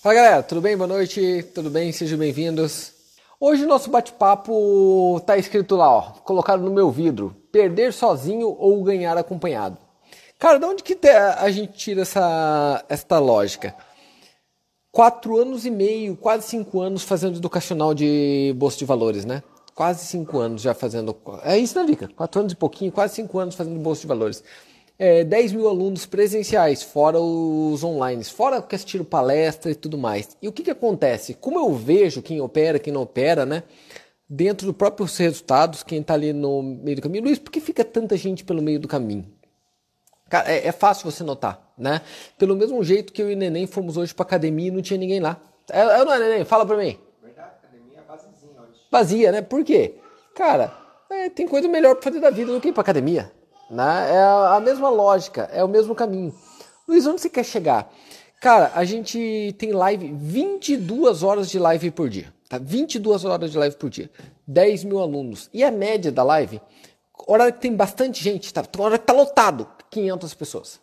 Fala galera, tudo bem? Boa noite, tudo bem? Sejam bem-vindos. Hoje o nosso bate-papo tá escrito lá, ó, colocado no meu vidro: perder sozinho ou ganhar acompanhado. Cara, de onde que a gente tira essa esta lógica? Quatro anos e meio, quase cinco anos fazendo educacional de bolsa de valores, né? Quase cinco anos já fazendo. É isso, né, Vika? Quatro anos e pouquinho, quase cinco anos fazendo bolsa de valores é, 10 mil alunos presenciais, fora os online, fora que assistiram palestra e tudo mais. E o que, que acontece? Como eu vejo quem opera, quem não opera, né? Dentro dos próprios resultados, quem está ali no meio do caminho. Luiz, por que fica tanta gente pelo meio do caminho? Cara, é, é fácil você notar, né? Pelo mesmo jeito que eu e o Neném fomos hoje para academia e não tinha ninguém lá. É, é não é, Neném? Fala para mim. Verdade, academia é vazizinha hoje. Vazia, né? Por quê? Cara, é, tem coisa melhor para fazer da vida do que ir para academia. Né? É a mesma lógica, é o mesmo caminho. Luiz, onde você quer chegar? Cara, a gente tem live, 22 horas de live por dia. Tá? 22 horas de live por dia. 10 mil alunos. E a média da live, hora que tem bastante gente, tá? hora que tá lotado, 500 pessoas.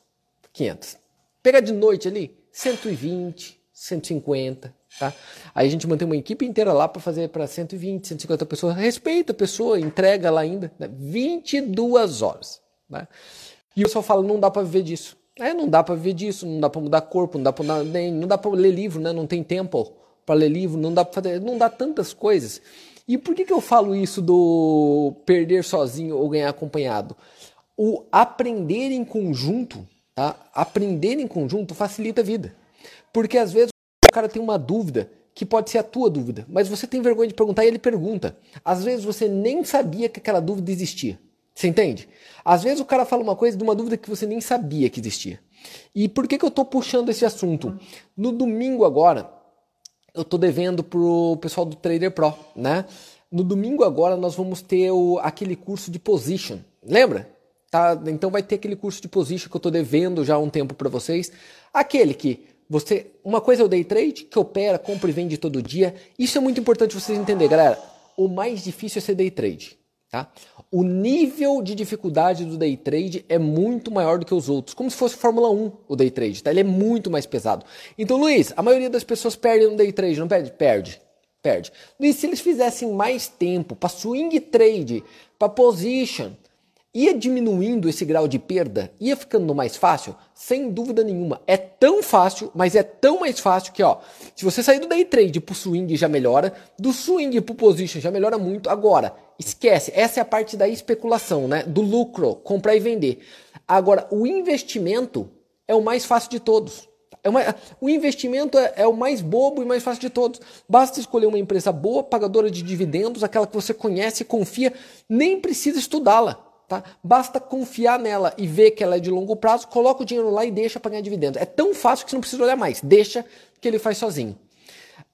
500. Pega de noite ali, 120, 150, tá? Aí a gente mantém uma equipe inteira lá para fazer para 120, 150 pessoas. Respeita a pessoa, entrega lá ainda. Né? 22 horas. Né? E o pessoal fala, não dá para viver disso. É, não dá para viver disso, não dá para mudar corpo, não dá para nem, não dá para ler livro, né? Não tem tempo para ler livro, não dá para fazer, não dá tantas coisas. E por que, que eu falo isso do perder sozinho ou ganhar acompanhado? O aprender em conjunto, tá? Aprender em conjunto facilita a vida. Porque às vezes o cara tem uma dúvida que pode ser a tua dúvida, mas você tem vergonha de perguntar e ele pergunta. Às vezes você nem sabia que aquela dúvida existia. Você entende? Às vezes o cara fala uma coisa de uma dúvida que você nem sabia que existia. E por que, que eu estou puxando esse assunto? No domingo agora, eu estou devendo pro pessoal do Trader Pro, né? No domingo agora nós vamos ter o, aquele curso de position. Lembra? Tá? Então vai ter aquele curso de position que eu estou devendo já há um tempo para vocês. Aquele que você, uma coisa é o day trade, que opera, compra e vende todo dia. Isso é muito importante vocês entenderem, galera. O mais difícil é ser day trade. Tá? O nível de dificuldade do day trade é muito maior do que os outros, como se fosse Fórmula 1 o day trade, tá? ele é muito mais pesado. Então, Luiz, a maioria das pessoas perde no day trade, não perde? Perde. Perde. Luiz, se eles fizessem mais tempo para swing trade, para position, ia diminuindo esse grau de perda, ia ficando mais fácil? Sem dúvida nenhuma. É tão fácil, mas é tão mais fácil que, ó, se você sair do day trade pro swing já melhora, do swing pro position já melhora muito. Agora, esquece, essa é a parte da especulação, né? Do lucro, comprar e vender. Agora, o investimento é o mais fácil de todos. É uma, o investimento é, é, o mais bobo e mais fácil de todos. Basta escolher uma empresa boa, pagadora de dividendos, aquela que você conhece e confia, nem precisa estudá-la. Tá? Basta confiar nela e ver que ela é de longo prazo, coloca o dinheiro lá e deixa para ganhar dividendos. É tão fácil que você não precisa olhar mais. Deixa que ele faz sozinho.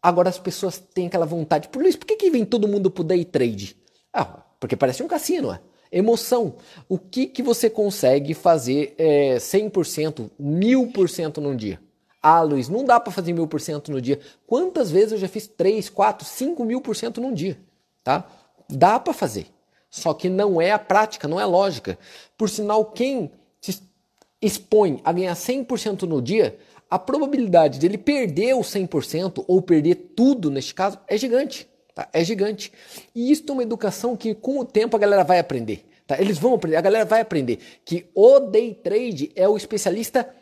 Agora as pessoas têm aquela vontade. Por isso, por que, que vem todo mundo pro day trade? Ah, porque parece um cassino, é? Emoção. O que, que você consegue fazer é, 100%, 1000% num dia? Ah, Luiz, não dá para fazer 1000% no dia. Quantas vezes eu já fiz 3, 4, 5 mil por cento num dia? Tá? Dá para fazer. Só que não é a prática, não é lógica. Por sinal, quem se expõe a ganhar 100% no dia, a probabilidade de ele perder o 100% ou perder tudo neste caso é gigante. Tá? É gigante. E isso é uma educação que com o tempo a galera vai aprender. Tá? Eles vão aprender, a galera vai aprender que o day trade é o especialista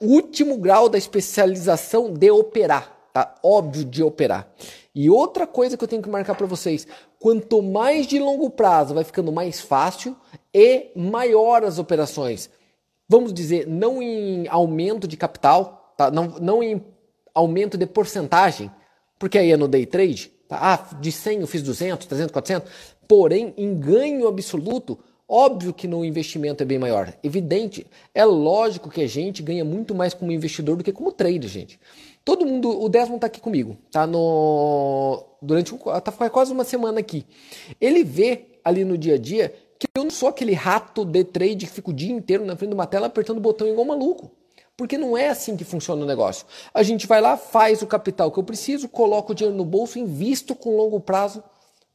último grau da especialização de operar tá? Óbvio de operar. E outra coisa que eu tenho que marcar para vocês, quanto mais de longo prazo vai ficando mais fácil e maior as operações. Vamos dizer, não em aumento de capital, tá? não, não em aumento de porcentagem, porque aí é no day trade, tá? ah, de 100 eu fiz 200, 300, 400, porém em ganho absoluto, Óbvio que no investimento é bem maior, evidente. É lógico que a gente ganha muito mais como investidor do que como trader, gente. Todo mundo, o Desmond tá aqui comigo, tá no durante tá quase uma semana aqui. Ele vê ali no dia a dia que eu não sou aquele rato de trade que fica o dia inteiro na frente de uma tela apertando o botão igual maluco. Porque não é assim que funciona o negócio. A gente vai lá, faz o capital que eu preciso, coloco o dinheiro no bolso, invisto com longo prazo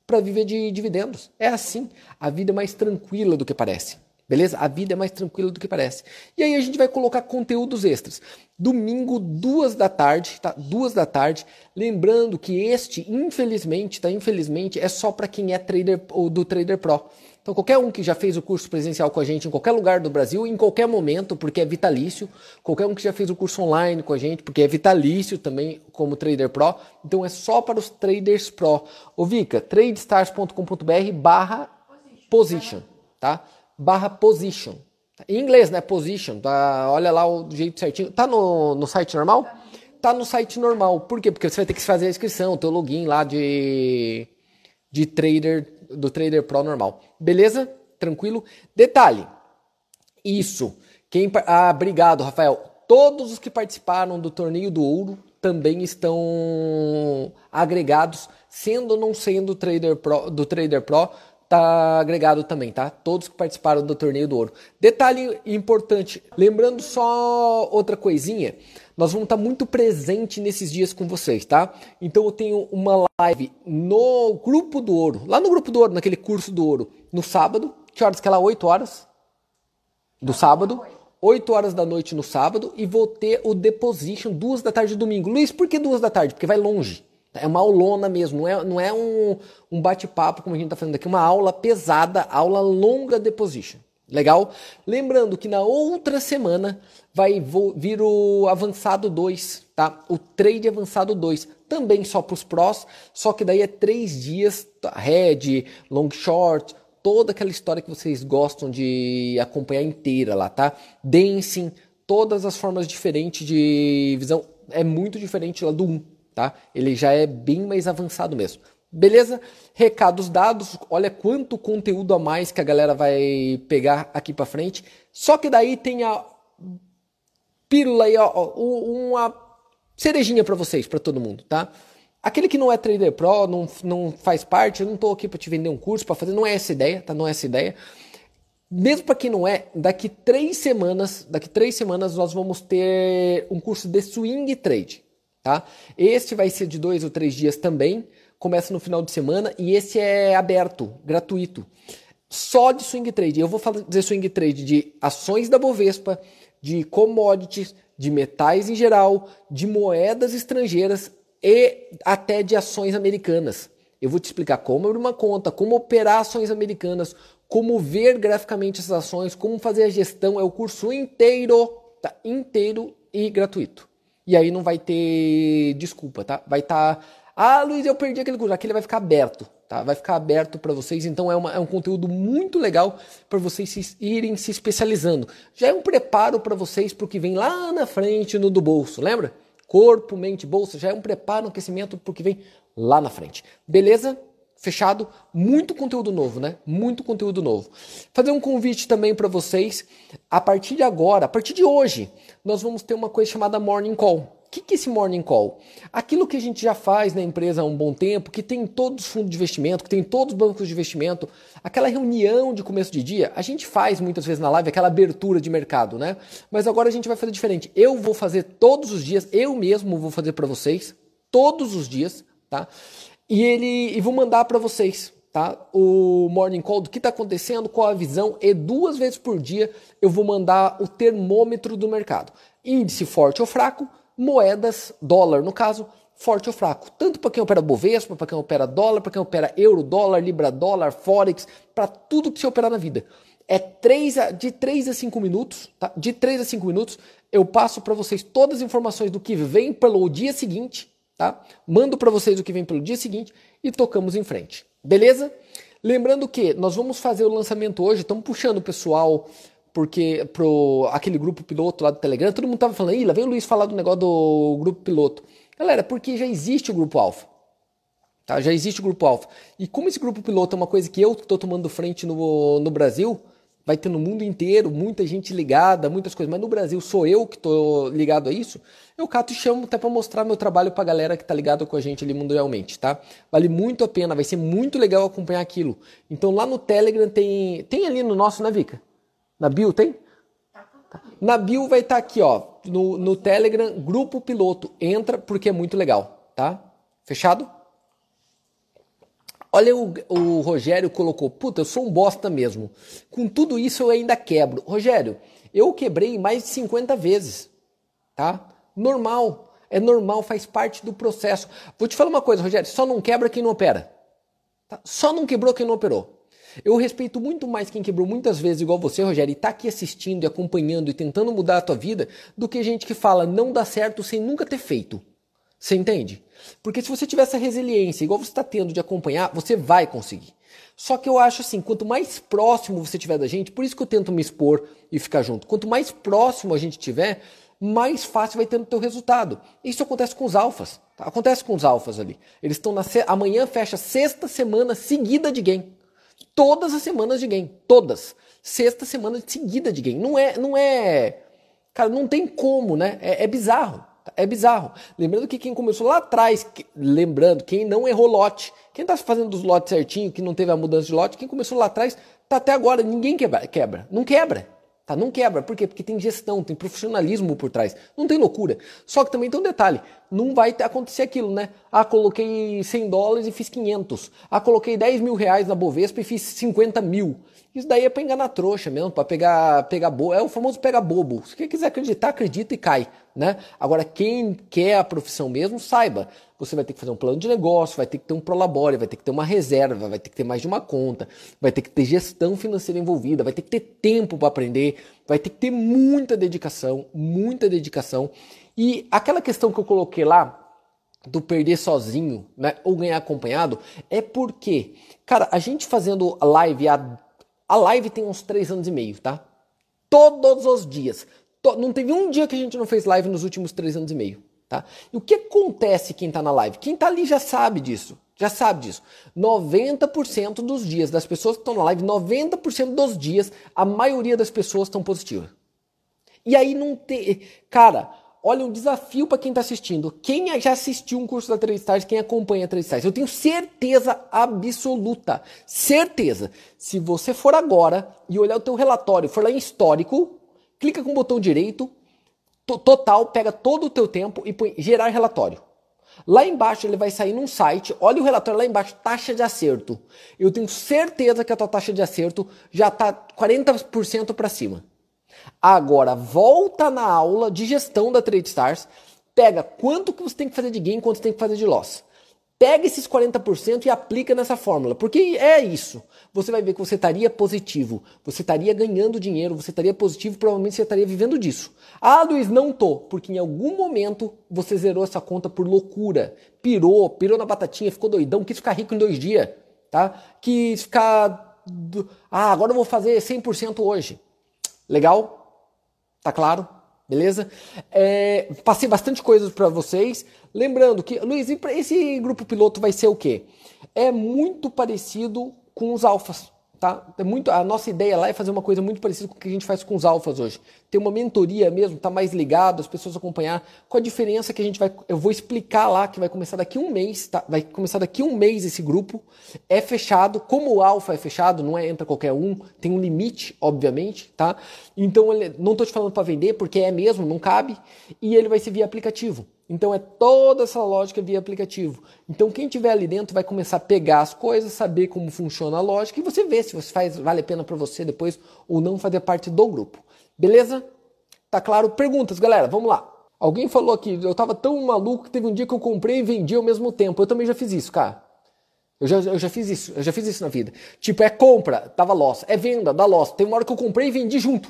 para viver de dividendos. É assim. A vida é mais tranquila do que parece. Beleza? A vida é mais tranquila do que parece. E aí a gente vai colocar conteúdos extras. Domingo, duas da tarde, tá? Duas da tarde. Lembrando que este, infelizmente, tá? Infelizmente, é só para quem é trader ou do Trader Pro. Então, qualquer um que já fez o curso presencial com a gente em qualquer lugar do Brasil, em qualquer momento, porque é vitalício. Qualquer um que já fez o curso online com a gente, porque é vitalício também, como Trader Pro. Então, é só para os traders Pro. Ô, Vika, tradestars.com.br barra position, tá? Barra position. Em inglês, né? Position. Tá? Olha lá o jeito certinho. Tá no, no site normal? Tá no site normal. Por quê? Porque você vai ter que fazer a inscrição, teu login lá de, de trader, do Trader Pro normal. Beleza? Tranquilo? Detalhe. Isso. Quem, ah, obrigado, Rafael. Todos os que participaram do torneio do ouro também estão agregados, sendo ou não sendo trader pro, do Trader Pro, tá agregado também, tá? Todos que participaram do torneio do ouro. Detalhe importante, lembrando só outra coisinha, nós vamos estar muito presente nesses dias com vocês, tá? Então eu tenho uma live no grupo do ouro, lá no grupo do ouro, naquele curso do ouro, no sábado, que horas que é lá? 8 horas do sábado. 8 horas da noite no sábado e vou ter o Deposition duas da tarde domingo. Luiz, por que duas da tarde? Porque vai longe. É uma aulona mesmo, não é, não é um, um bate-papo como a gente está fazendo aqui, uma aula pesada, aula longa de position. Legal? Lembrando que na outra semana vai vir o avançado 2, tá? O trade avançado 2, também só para os prós, só que daí é três dias, head, long short, toda aquela história que vocês gostam de acompanhar inteira lá, tá? Dancing, todas as formas diferentes de visão, é muito diferente lá do 1 tá? Ele já é bem mais avançado mesmo. Beleza? Recados dados, olha quanto conteúdo a mais que a galera vai pegar aqui para frente. Só que daí tem a pílula aí, ó, uma cerejinha para vocês, para todo mundo, tá? Aquele que não é trader pro, não, não faz parte, eu não estou aqui para te vender um curso para fazer, não é essa ideia, tá? Não é essa ideia. Mesmo para quem não é, daqui três semanas, daqui três semanas nós vamos ter um curso de swing trade. Tá? Este vai ser de dois ou três dias também, começa no final de semana e esse é aberto, gratuito. Só de swing trade. Eu vou fazer swing trade de ações da Bovespa, de commodities, de metais em geral, de moedas estrangeiras e até de ações americanas. Eu vou te explicar como abrir uma conta, como operar ações americanas, como ver graficamente essas ações, como fazer a gestão. É o curso inteiro, tá? inteiro e gratuito. E aí não vai ter desculpa, tá? Vai estar. Tá... Ah, Luiz, eu perdi aquele curso. Aquele vai ficar aberto, tá? Vai ficar aberto para vocês. Então é, uma, é um conteúdo muito legal para vocês se, irem se especializando. Já é um preparo para vocês para o que vem lá na frente no do bolso, lembra? Corpo, mente, bolsa. Já é um preparo, um aquecimento para o que vem lá na frente. Beleza? Fechado, muito conteúdo novo, né? Muito conteúdo novo. Fazer um convite também para vocês, a partir de agora, a partir de hoje, nós vamos ter uma coisa chamada Morning Call. O que, que é esse Morning Call? Aquilo que a gente já faz na empresa há um bom tempo, que tem todos os fundos de investimento, que tem todos os bancos de investimento, aquela reunião de começo de dia, a gente faz muitas vezes na live aquela abertura de mercado, né? Mas agora a gente vai fazer diferente. Eu vou fazer todos os dias, eu mesmo vou fazer para vocês, todos os dias, tá? E ele e vou mandar para vocês, tá? O morning call do que está acontecendo, qual a visão e duas vezes por dia eu vou mandar o termômetro do mercado. Índice forte ou fraco, moedas, dólar no caso, forte ou fraco. Tanto para quem opera Bovespa, para quem opera dólar, para quem opera euro, dólar, libra, dólar, forex, para tudo que você operar na vida. É 3 a, de 3 a 5 minutos, tá? De 3 a 5 minutos eu passo para vocês todas as informações do que vem pelo dia seguinte tá? Mando para vocês o que vem pelo dia seguinte e tocamos em frente. Beleza? Lembrando que nós vamos fazer o lançamento hoje, estamos puxando o pessoal porque pro aquele grupo piloto lá do Telegram, todo mundo tava falando, Ih, lá vem o Luiz falar do negócio do grupo piloto. Galera, porque já existe o grupo alfa. Tá? Já existe o grupo alfa. E como esse grupo piloto é uma coisa que eu estou tomando frente no, no Brasil, vai ter no mundo inteiro muita gente ligada, muitas coisas, mas no Brasil sou eu que estou ligado a isso, eu cato e chamo até para mostrar meu trabalho para a galera que está ligada com a gente ali mundialmente, tá? Vale muito a pena, vai ser muito legal acompanhar aquilo. Então lá no Telegram tem, tem ali no nosso, né Vika? Na bio tem? Tá. Na bio vai estar tá aqui, ó, no, no Telegram, grupo piloto, entra porque é muito legal, tá? Fechado? Olha, o, o Rogério colocou, puta, eu sou um bosta mesmo. Com tudo isso eu ainda quebro. Rogério, eu quebrei mais de 50 vezes, tá? Normal, é normal, faz parte do processo. Vou te falar uma coisa, Rogério, só não quebra quem não opera. Tá? Só não quebrou quem não operou. Eu respeito muito mais quem quebrou muitas vezes igual você, Rogério, e tá aqui assistindo e acompanhando e tentando mudar a tua vida, do que gente que fala não dá certo sem nunca ter feito. Você entende? Porque se você tiver essa resiliência, igual você está tendo de acompanhar, você vai conseguir. Só que eu acho assim, quanto mais próximo você tiver da gente, por isso que eu tento me expor e ficar junto. Quanto mais próximo a gente tiver, mais fácil vai ter o teu resultado. Isso acontece com os alfas. Tá? Acontece com os alfas ali. Eles estão na amanhã fecha sexta semana seguida de game. Todas as semanas de game, todas. Sexta semana seguida de game. Não é, não é, cara, não tem como, né? É, é bizarro. É bizarro. Lembrando que quem começou lá atrás, que, lembrando, quem não errou lote, quem está fazendo os lotes certinho, que não teve a mudança de lote, quem começou lá atrás, tá até agora, ninguém quebra, quebra. Não quebra. Tá? Não quebra. Por quê? Porque tem gestão, tem profissionalismo por trás. Não tem loucura. Só que também tem um detalhe. Não vai acontecer aquilo, né? Ah, coloquei 100 dólares e fiz 500. Ah, coloquei 10 mil reais na Bovespa e fiz 50 mil. Isso daí é pra enganar trouxa mesmo, para pegar, pegar bobo. É o famoso pega bobo. Se quem quiser acreditar, acredita e cai, né? Agora, quem quer a profissão mesmo, saiba. Você vai ter que fazer um plano de negócio, vai ter que ter um prolabore, vai ter que ter uma reserva, vai ter que ter mais de uma conta, vai ter que ter gestão financeira envolvida, vai ter que ter tempo para aprender, vai ter que ter muita dedicação, muita dedicação. E aquela questão que eu coloquei lá, do perder sozinho, né, ou ganhar acompanhado, é porque, cara, a gente fazendo live há a live tem uns três anos e meio, tá? Todos os dias. Não teve um dia que a gente não fez live nos últimos três anos e meio, tá? E o que acontece quem tá na live? Quem tá ali já sabe disso. Já sabe disso. 90% dos dias das pessoas que estão na live, 90% dos dias, a maioria das pessoas estão positivas. E aí não tem. Cara, olha um desafio para quem está assistindo. Quem já assistiu um curso da 3 Stars, quem acompanha a 3 Stars, eu tenho certeza absoluta, certeza. Se você for agora e olhar o teu relatório, for lá em histórico, clica com o botão direito, total, pega todo o teu tempo e põe gerar relatório. Lá embaixo ele vai sair num site, olha o relatório lá embaixo, taxa de acerto. Eu tenho certeza que a tua taxa de acerto já está 40% para cima. Agora, volta na aula de gestão da Trade Stars, pega quanto que você tem que fazer de gain, quanto você tem que fazer de loss. Pega esses 40% e aplica nessa fórmula, porque é isso. Você vai ver que você estaria positivo, você estaria ganhando dinheiro, você estaria positivo, provavelmente você estaria vivendo disso. Ah, Luiz, não tô, porque em algum momento você zerou essa conta por loucura, pirou, pirou na batatinha, ficou doidão, quis ficar rico em dois dias, tá? Quis ficar, ah, agora eu vou fazer 100% hoje. Legal? Tá claro? Beleza? É, passei bastante coisas para vocês. Lembrando que, Luiz, esse grupo piloto vai ser o quê? É muito parecido com os alfas. Tá? É muito, a nossa ideia lá é fazer uma coisa muito parecida com o que a gente faz com os alfas hoje. Ter uma mentoria mesmo, tá mais ligado, as pessoas acompanhar. Com a diferença que a gente vai. Eu vou explicar lá que vai começar daqui um mês, tá? Vai começar daqui um mês esse grupo. É fechado. Como o alfa é fechado, não é entra qualquer um, tem um limite, obviamente, tá? Então não tô te falando para vender, porque é mesmo, não cabe. E ele vai ser via aplicativo. Então é toda essa lógica via aplicativo. Então quem tiver ali dentro vai começar a pegar as coisas, saber como funciona a lógica e você vê se você faz vale a pena para você depois ou não fazer parte do grupo. Beleza? Tá claro? Perguntas, galera. Vamos lá. Alguém falou aqui, eu tava tão maluco que teve um dia que eu comprei e vendi ao mesmo tempo. Eu também já fiz isso, cara. Eu já, eu já fiz isso, eu já fiz isso na vida. Tipo, é compra, tava loss. É venda, dá loss. Tem uma hora que eu comprei e vendi junto.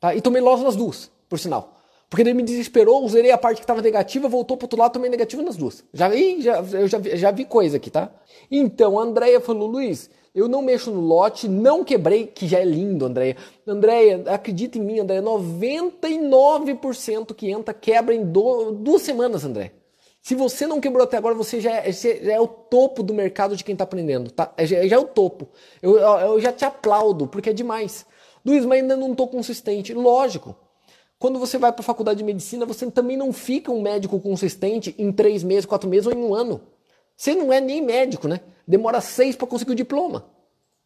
Tá? E tomei loss nas duas, por sinal. Porque ele me desesperou, zerei a parte que estava negativa, voltou para outro lado, também negativa nas duas. Já, já, eu já, já vi coisa aqui, tá? Então, a Andrea falou, Luiz, eu não mexo no lote, não quebrei, que já é lindo, Andréia. Andréia, acredita em mim, Andréia, 99% que entra quebra em do, duas semanas, André. Se você não quebrou até agora, você já é, já é o topo do mercado de quem está aprendendo, tá? É, já, já, é o topo. Eu, eu já te aplaudo, porque é demais. Luiz, mas ainda não estou consistente. Lógico. Quando você vai para a faculdade de medicina, você também não fica um médico consistente em três meses, quatro meses ou em um ano. Você não é nem médico, né? Demora seis para conseguir o diploma.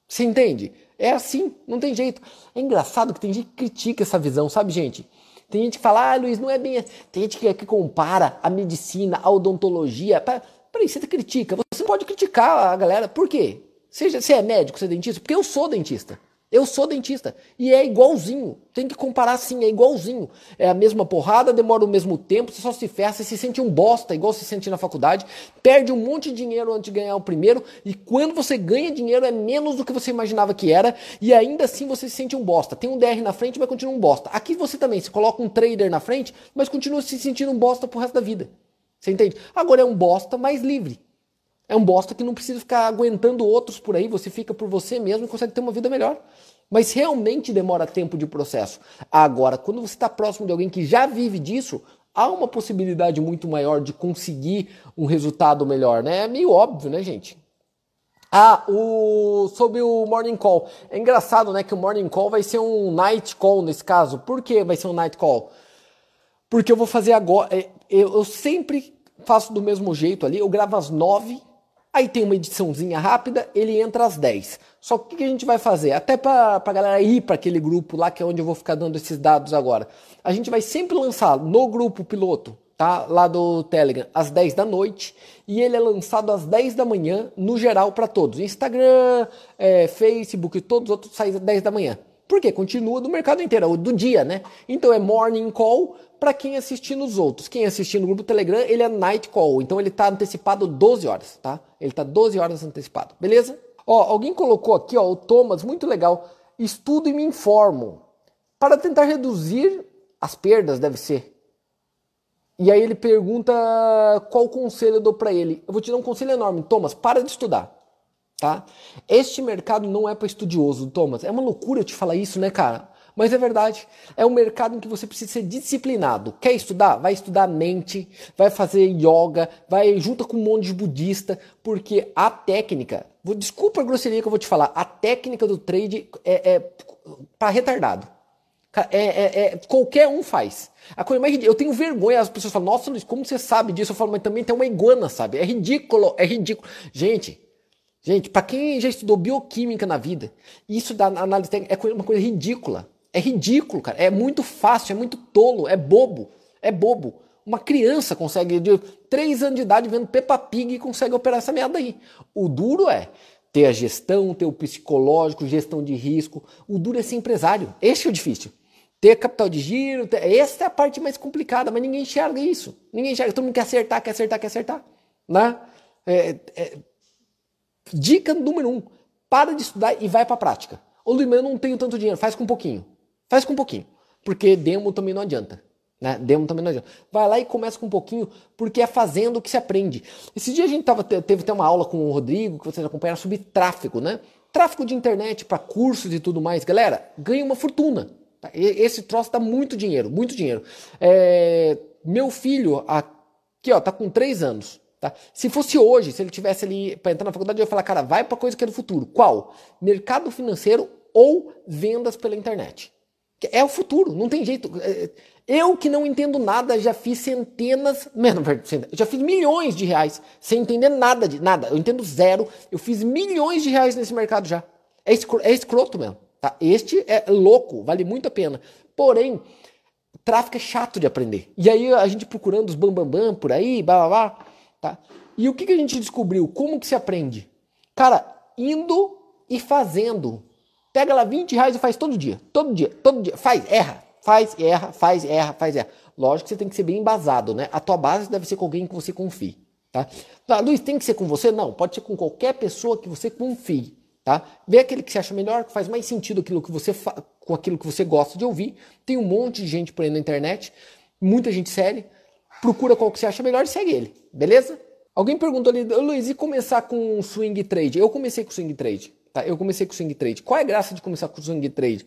Você entende? É assim, não tem jeito. É engraçado que tem gente que critica essa visão, sabe, gente? Tem gente que fala, ah, Luiz, não é bem. Tem gente que, que compara a medicina, a odontologia. Peraí, você critica. Você você pode criticar a galera. Por quê? Seja, você é médico, você é dentista? Porque eu sou dentista. Eu sou dentista e é igualzinho. Tem que comparar sim, é igualzinho. É a mesma porrada, demora o mesmo tempo, você só se ferra, você se sente um bosta, igual se sente na faculdade, perde um monte de dinheiro antes de ganhar o primeiro, e quando você ganha dinheiro é menos do que você imaginava que era, e ainda assim você se sente um bosta. Tem um DR na frente, mas continua um bosta. Aqui você também, você coloca um trader na frente, mas continua se sentindo um bosta pro resto da vida. Você entende? Agora é um bosta mais livre. É um bosta que não precisa ficar aguentando outros por aí, você fica por você mesmo e consegue ter uma vida melhor. Mas realmente demora tempo de processo. Agora, quando você está próximo de alguém que já vive disso, há uma possibilidade muito maior de conseguir um resultado melhor, né? É meio óbvio, né, gente? Ah, o sobre o morning call. É engraçado, né, que o morning call vai ser um night call nesse caso. Por que vai ser um night call? Porque eu vou fazer agora. É, eu sempre faço do mesmo jeito ali. Eu gravo às nove Aí tem uma ediçãozinha rápida, ele entra às 10. Só que o que a gente vai fazer? Até para a galera ir para aquele grupo lá, que é onde eu vou ficar dando esses dados agora. A gente vai sempre lançar no grupo piloto, tá? Lá do Telegram, às 10 da noite. E ele é lançado às 10 da manhã, no geral, para todos. Instagram, é, Facebook e todos os outros saem às 10 da manhã. Por quê? Continua do mercado inteiro, do dia, né? Então é morning call para quem assistir nos outros. Quem assistir no grupo Telegram, ele é night call. Então ele está antecipado 12 horas, tá? Ele está 12 horas antecipado, beleza? Ó, alguém colocou aqui, ó, o Thomas, muito legal. Estudo e me informo. Para tentar reduzir as perdas, deve ser. E aí ele pergunta qual conselho eu dou para ele. Eu vou te dar um conselho enorme, Thomas, para de estudar tá? Este mercado não é para estudioso, Thomas. É uma loucura eu te falar isso, né, cara? Mas é verdade. É um mercado em que você precisa ser disciplinado. Quer estudar? Vai estudar mente, vai fazer yoga, vai junto com um monte de budista, porque a técnica, desculpa a grosseria que eu vou te falar, a técnica do trade é, é para retardado. É, é, é, qualquer um faz. A coisa mais eu tenho vergonha, as pessoas falam, nossa Luiz, como você sabe disso? Eu falo, mas também tem uma iguana, sabe? É ridículo, é ridículo. Gente, Gente, para quem já estudou bioquímica na vida, isso da análise técnica é uma coisa ridícula. É ridículo, cara. É muito fácil, é muito tolo, é bobo. É bobo. Uma criança consegue, de 3 anos de idade, vendo Peppa Pig, consegue operar essa merda aí. O duro é ter a gestão, ter o psicológico, gestão de risco. O duro é ser empresário. Esse é o difícil. Ter capital de giro, ter... essa é a parte mais complicada, mas ninguém enxerga isso. Ninguém enxerga. Todo mundo quer acertar, quer acertar, quer acertar. Né? É, é Dica número um: para de estudar e vai para a prática. Ô Luiz, eu não tenho tanto dinheiro, faz com um pouquinho. Faz com um pouquinho. Porque demo também não adianta. Né? Demo também não adianta. Vai lá e começa com um pouquinho, porque é fazendo que se aprende. Esse dia a gente tava, teve até uma aula com o Rodrigo, que vocês acompanharam, sobre tráfego, né? Tráfego de internet para cursos e tudo mais. Galera, ganha uma fortuna. Esse troço dá muito dinheiro, muito dinheiro. É... Meu filho, aqui ó, tá com 3 anos. Tá? Se fosse hoje, se ele tivesse ali para entrar na faculdade, eu ia falar, cara, vai para coisa que é do futuro. Qual? Mercado financeiro ou vendas pela internet. É o futuro, não tem jeito. É, eu que não entendo nada, já fiz centenas, já fiz milhões de reais sem entender nada de nada. Eu entendo zero. Eu fiz milhões de reais nesse mercado já. É, escroto, é escroto mesmo. Tá? Este é louco, vale muito a pena. Porém, tráfico é chato de aprender. E aí a gente procurando os bambambam bam, bam, por aí, blá blá blá. Tá? E o que, que a gente descobriu? Como que se aprende? Cara, indo e fazendo. Pega lá 20 reais e faz todo dia. Todo dia, todo dia. Faz, erra. Faz, erra, faz, erra, faz, erra. Lógico que você tem que ser bem embasado, né? A tua base deve ser com alguém que você confie, tá? Ah, Luiz, tem que ser com você? Não, pode ser com qualquer pessoa que você confie, tá? Vê aquele que você acha melhor, que faz mais sentido aquilo que você com aquilo que você gosta de ouvir. Tem um monte de gente por aí na internet, muita gente séria procura qual que você acha melhor e segue ele, beleza? Alguém perguntou ali, Luiz, e começar com swing trade? Eu comecei com swing trade, tá? Eu comecei com swing trade. Qual é a graça de começar com swing trade?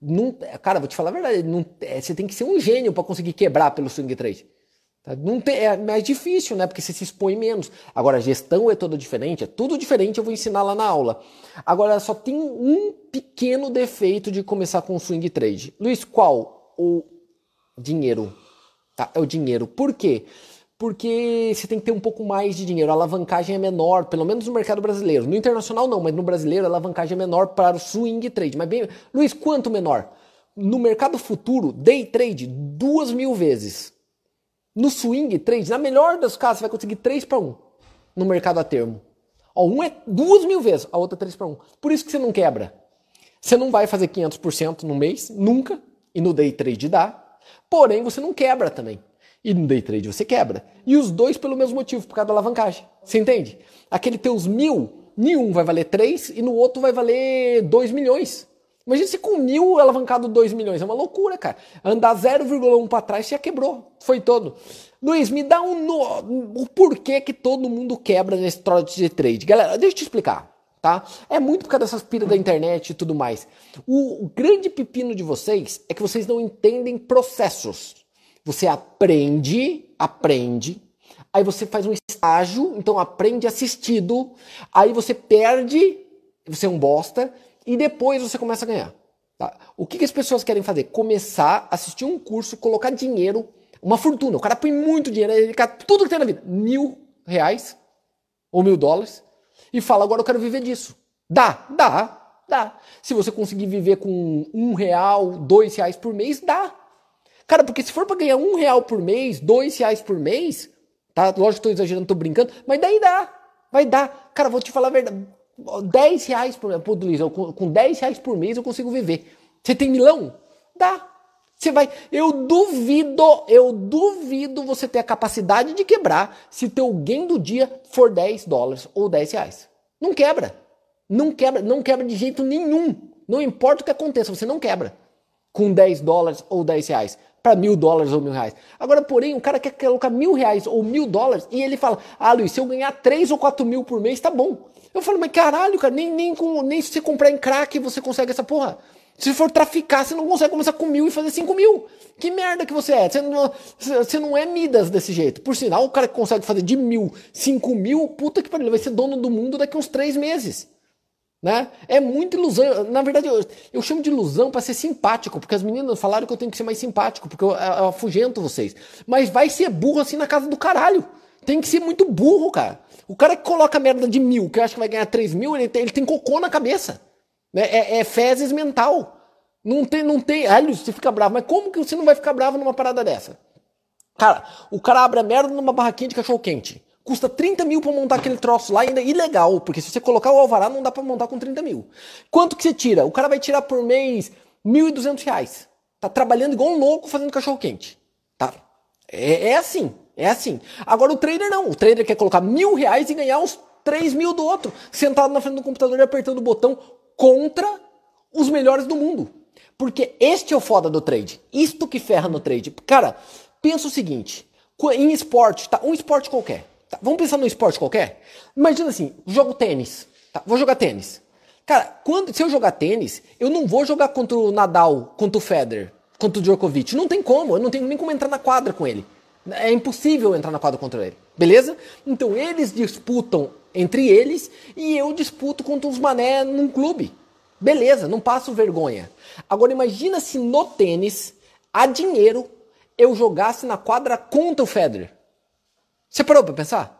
Não, cara, vou te falar a verdade, não, é, você tem que ser um gênio para conseguir quebrar pelo swing trade. Tá? Não tem, é mais difícil, né? Porque você se expõe menos. Agora, a gestão é toda diferente, é tudo diferente, eu vou ensinar lá na aula. Agora, só tem um pequeno defeito de começar com swing trade. Luiz, qual? O dinheiro. Tá? É o dinheiro. Por quê? Você tem que ter um pouco mais de dinheiro. A alavancagem é menor, pelo menos no mercado brasileiro. No internacional não, mas no brasileiro a alavancagem é menor para o swing trade. Mas bem, Luiz, quanto menor? No mercado futuro, day trade, duas mil vezes. No swing trade, na melhor dos casos, você vai conseguir 3 para 1 no mercado a termo. Ó, um é duas mil vezes, a outra é 3 para 1. Por isso que você não quebra. Você não vai fazer 500% no mês, nunca, e no day trade dá. Porém, você não quebra também. E no day trade você quebra. E os dois pelo mesmo motivo, por causa da alavancagem. Você entende? Aquele teus mil, nenhum vai valer 3 e no outro vai valer 2 milhões. Imagina se com mil alavancado 2 milhões. É uma loucura, cara. Andar 0,1 para trás já quebrou. Foi todo. Luiz, me dá um no... o porquê que todo mundo quebra nesse trote de trade. Galera, deixa eu te explicar. Tá? É muito por causa dessas piras da internet e tudo mais. O, o grande pepino de vocês é que vocês não entendem processos. Você aprende, aprende, aí você faz um estágio, então aprende assistido, aí você perde, você é um bosta, e depois você começa a ganhar. Tá? O que, que as pessoas querem fazer? Começar assistir um curso, colocar dinheiro, uma fortuna. O cara põe muito dinheiro, ele tudo que tem na vida, mil reais ou mil dólares, e fala, agora eu quero viver disso. Dá, dá, dá. Se você conseguir viver com um real, dois reais por mês, dá. Cara, porque se for para ganhar um real por mês, dois reais por mês, tá? Lógico que tô exagerando, tô brincando, mas daí dá. Vai dar. Cara, vou te falar a verdade. 10 reais por Pô, Luiz, eu, com 10 reais por mês eu consigo viver. Você tem milão? Dá. Você vai. Eu duvido, eu duvido você ter a capacidade de quebrar se teu gain do dia for 10 dólares ou 10 reais. Não quebra. Não quebra, não quebra de jeito nenhum. Não importa o que aconteça, você não quebra com 10 dólares ou 10 reais para mil dólares ou mil reais. Agora, porém, o cara quer colocar mil reais ou mil dólares e ele fala: Ah, Luiz, se eu ganhar 3 ou 4 mil por mês, tá bom. Eu falo, mas caralho, cara, nem, nem, com, nem se você comprar em crack você consegue essa porra. Se for traficar, você não consegue começar com mil e fazer cinco mil. Que merda que você é? Você não, você não é Midas desse jeito. Por sinal, o cara que consegue fazer de mil, cinco mil, puta que pariu, ele vai ser dono do mundo daqui uns três meses. Né? É muita ilusão. Na verdade, eu, eu chamo de ilusão para ser simpático, porque as meninas falaram que eu tenho que ser mais simpático, porque eu, eu, eu afugento vocês. Mas vai ser burro assim na casa do caralho. Tem que ser muito burro, cara. O cara que coloca merda de mil, que acha que vai ganhar três mil, ele tem, ele tem cocô na cabeça. Né? É, é fezes mental. Não tem, não tem. Ah, você fica bravo. Mas como que você não vai ficar bravo numa parada dessa? Cara, o cara abre a merda numa barraquinha de cachorro quente. Custa 30 mil pra montar aquele troço lá, ainda é ilegal, porque se você colocar o alvará, não dá pra montar com 30 mil. Quanto que você tira? O cara vai tirar por mês 1.200 reais. Tá trabalhando igual um louco fazendo cachorro quente. Tá? É, é assim. É assim. Agora o trader não. O trader quer colocar mil reais e ganhar uns 3 mil do outro, sentado na frente do computador e apertando o botão contra os melhores do mundo. Porque este é o foda do trade. Isto que ferra no trade. Cara, pensa o seguinte: em esporte, tá? Um esporte qualquer. Tá? Vamos pensar num esporte qualquer? Imagina assim: jogo tênis. Tá? Vou jogar tênis. Cara, quando, se eu jogar tênis, eu não vou jogar contra o Nadal, contra o Federer, contra o Djokovic. Não tem como. Eu não tenho nem como entrar na quadra com ele. É impossível entrar na quadra contra ele. Beleza? Então eles disputam entre eles e eu disputo contra os mané num clube. Beleza, não passo vergonha. Agora imagina se no tênis, a dinheiro, eu jogasse na quadra contra o Federer. Você parou para pensar?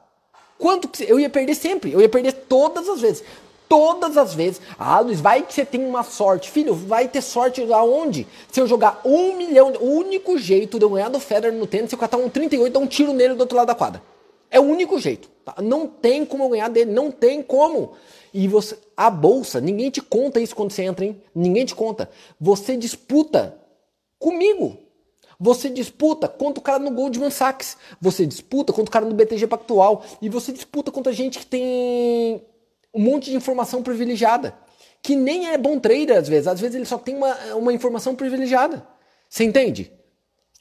Quanto que eu ia perder sempre? Eu ia perder todas as vezes. Todas as vezes. Ah, Luiz, vai que você tem uma sorte. Filho, vai ter sorte aonde? Se eu jogar um milhão. O único jeito de eu ganhar do Federer no tênis é eu catar um 38 e dar um tiro nele do outro lado da quadra. É o único jeito. Tá? Não tem como eu ganhar dele. Não tem como. E você. A bolsa, ninguém te conta isso quando você entra, hein? Ninguém te conta. Você disputa comigo. Você disputa contra o cara no Goldman Sachs. Você disputa contra o cara no BTG Pactual. E você disputa contra gente que tem um monte de informação privilegiada. Que nem é bom trader às vezes. Às vezes ele só tem uma, uma informação privilegiada. Você entende?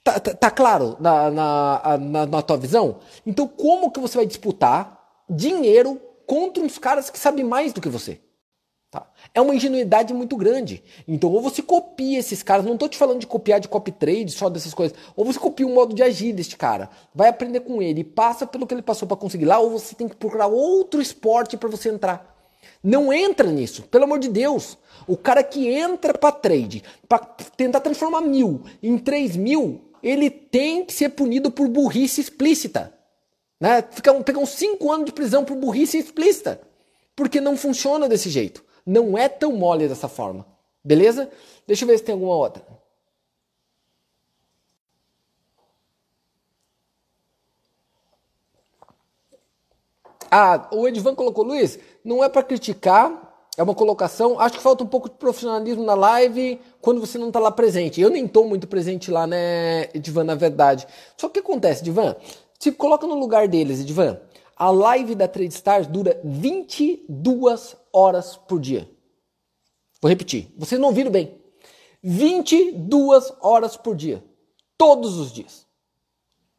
Tá, tá, tá claro na, na, na, na tua visão? Então, como que você vai disputar dinheiro contra uns caras que sabem mais do que você? Tá? É uma ingenuidade muito grande. Então, ou você copia esses caras, não estou te falando de copiar de copy trade, só dessas coisas, ou você copia o modo de agir deste cara, vai aprender com ele, passa pelo que ele passou para conseguir lá, ou você tem que procurar outro esporte para você entrar. Não entra nisso, pelo amor de Deus. O cara que entra para trade, para tentar transformar mil em três mil, ele tem que ser punido por burrice explícita. Né? Ficar, pegar uns cinco anos de prisão por burrice explícita. Porque não funciona desse jeito. Não é tão mole dessa forma. Beleza? Deixa eu ver se tem alguma outra. Ah, o Edvan colocou, Luiz, não é para criticar, é uma colocação. Acho que falta um pouco de profissionalismo na live quando você não está lá presente. Eu nem estou muito presente lá, né, Edvan, na verdade. Só que o que acontece, Edvan? Se coloca no lugar deles, Edvan. A live da Trade Stars dura 22 horas por dia. Vou repetir. Vocês não ouviram bem. 22 horas por dia. Todos os dias.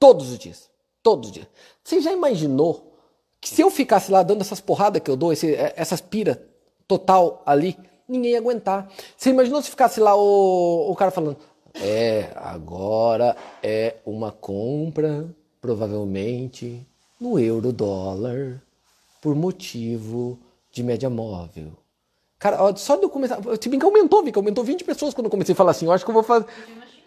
Todos os dias. Todos os dias. Você já imaginou que se eu ficasse lá dando essas porradas que eu dou, esse, essas pira total ali, ninguém ia aguentar. Você imaginou se ficasse lá o, o cara falando: É, agora é uma compra, provavelmente, no euro dólar, por motivo de média móvel. Cara, só de eu começar. Se bem que aumentou, vi que aumentou 20 pessoas quando eu comecei a falar assim. Eu acho que eu vou fazer.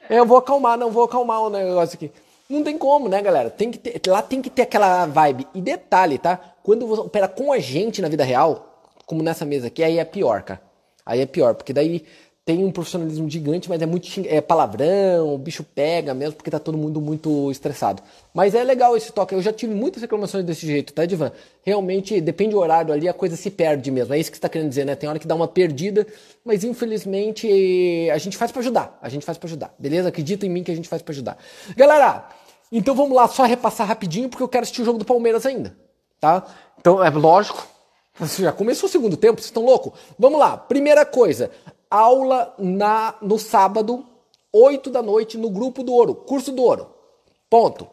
É, eu vou acalmar, não, vou acalmar o negócio aqui. Não tem como, né, galera? Tem que ter, lá tem que ter aquela vibe. E detalhe, tá? Quando você opera com a gente na vida real, como nessa mesa aqui, aí é pior, cara. Aí é pior, porque daí tem um profissionalismo gigante, mas é muito é palavrão, o bicho pega mesmo, porque tá todo mundo muito estressado. Mas é legal esse toque. Eu já tive muitas reclamações desse jeito, tá, Divan? Realmente, depende do horário ali, a coisa se perde mesmo. É isso que você tá querendo dizer, né? Tem hora que dá uma perdida, mas infelizmente a gente faz para ajudar. A gente faz para ajudar, beleza? Acredita em mim que a gente faz para ajudar. Galera, então vamos lá, só repassar rapidinho, porque eu quero assistir o jogo do Palmeiras ainda, tá? Então, é lógico, já começou o segundo tempo, vocês estão loucos? Vamos lá, primeira coisa, aula na no sábado, 8 da noite, no grupo do Ouro, curso do Ouro. Ponto.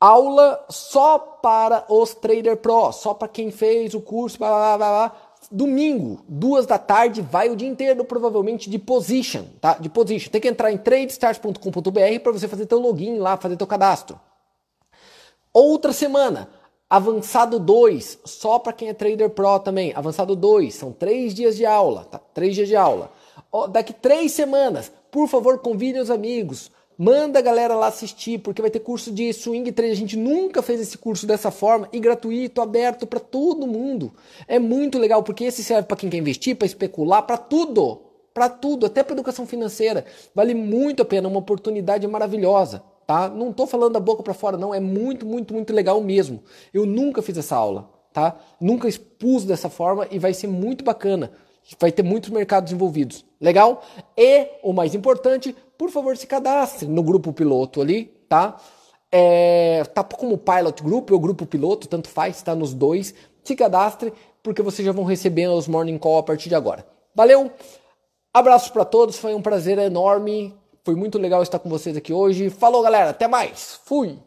Aula só para os Trader Pro, só para quem fez o curso, blá, blá, blá, blá. Domingo, duas da tarde, vai o dia inteiro, provavelmente, de position, tá? De position. Tem que entrar em tradestars.com.br para você fazer teu login lá, fazer teu cadastro. Outra semana, Avançado 2, só para quem é Trader Pro também. Avançado 2, são três dias de aula, tá? Três dias de aula. Daqui três semanas, por favor, convide os amigos. Manda a galera lá assistir, porque vai ter curso de swing trade. A gente nunca fez esse curso dessa forma e gratuito, aberto para todo mundo. É muito legal, porque esse serve para quem quer investir, para especular, para tudo. Para tudo, até para educação financeira. Vale muito a pena, uma oportunidade maravilhosa tá? Não estou falando da boca para fora, não. É muito, muito, muito legal mesmo. Eu nunca fiz essa aula, tá? Nunca expus dessa forma e vai ser muito bacana. Vai ter muitos mercados envolvidos. Legal? E, o mais importante, por favor, se cadastre no grupo piloto ali, tá? É, tá como Pilot Group ou Grupo Piloto, tanto faz, está nos dois. Se cadastre, porque vocês já vão receber os Morning Call a partir de agora. Valeu! Abraços para todos, foi um prazer enorme foi muito legal estar com vocês aqui hoje. Falou, galera. Até mais. Fui.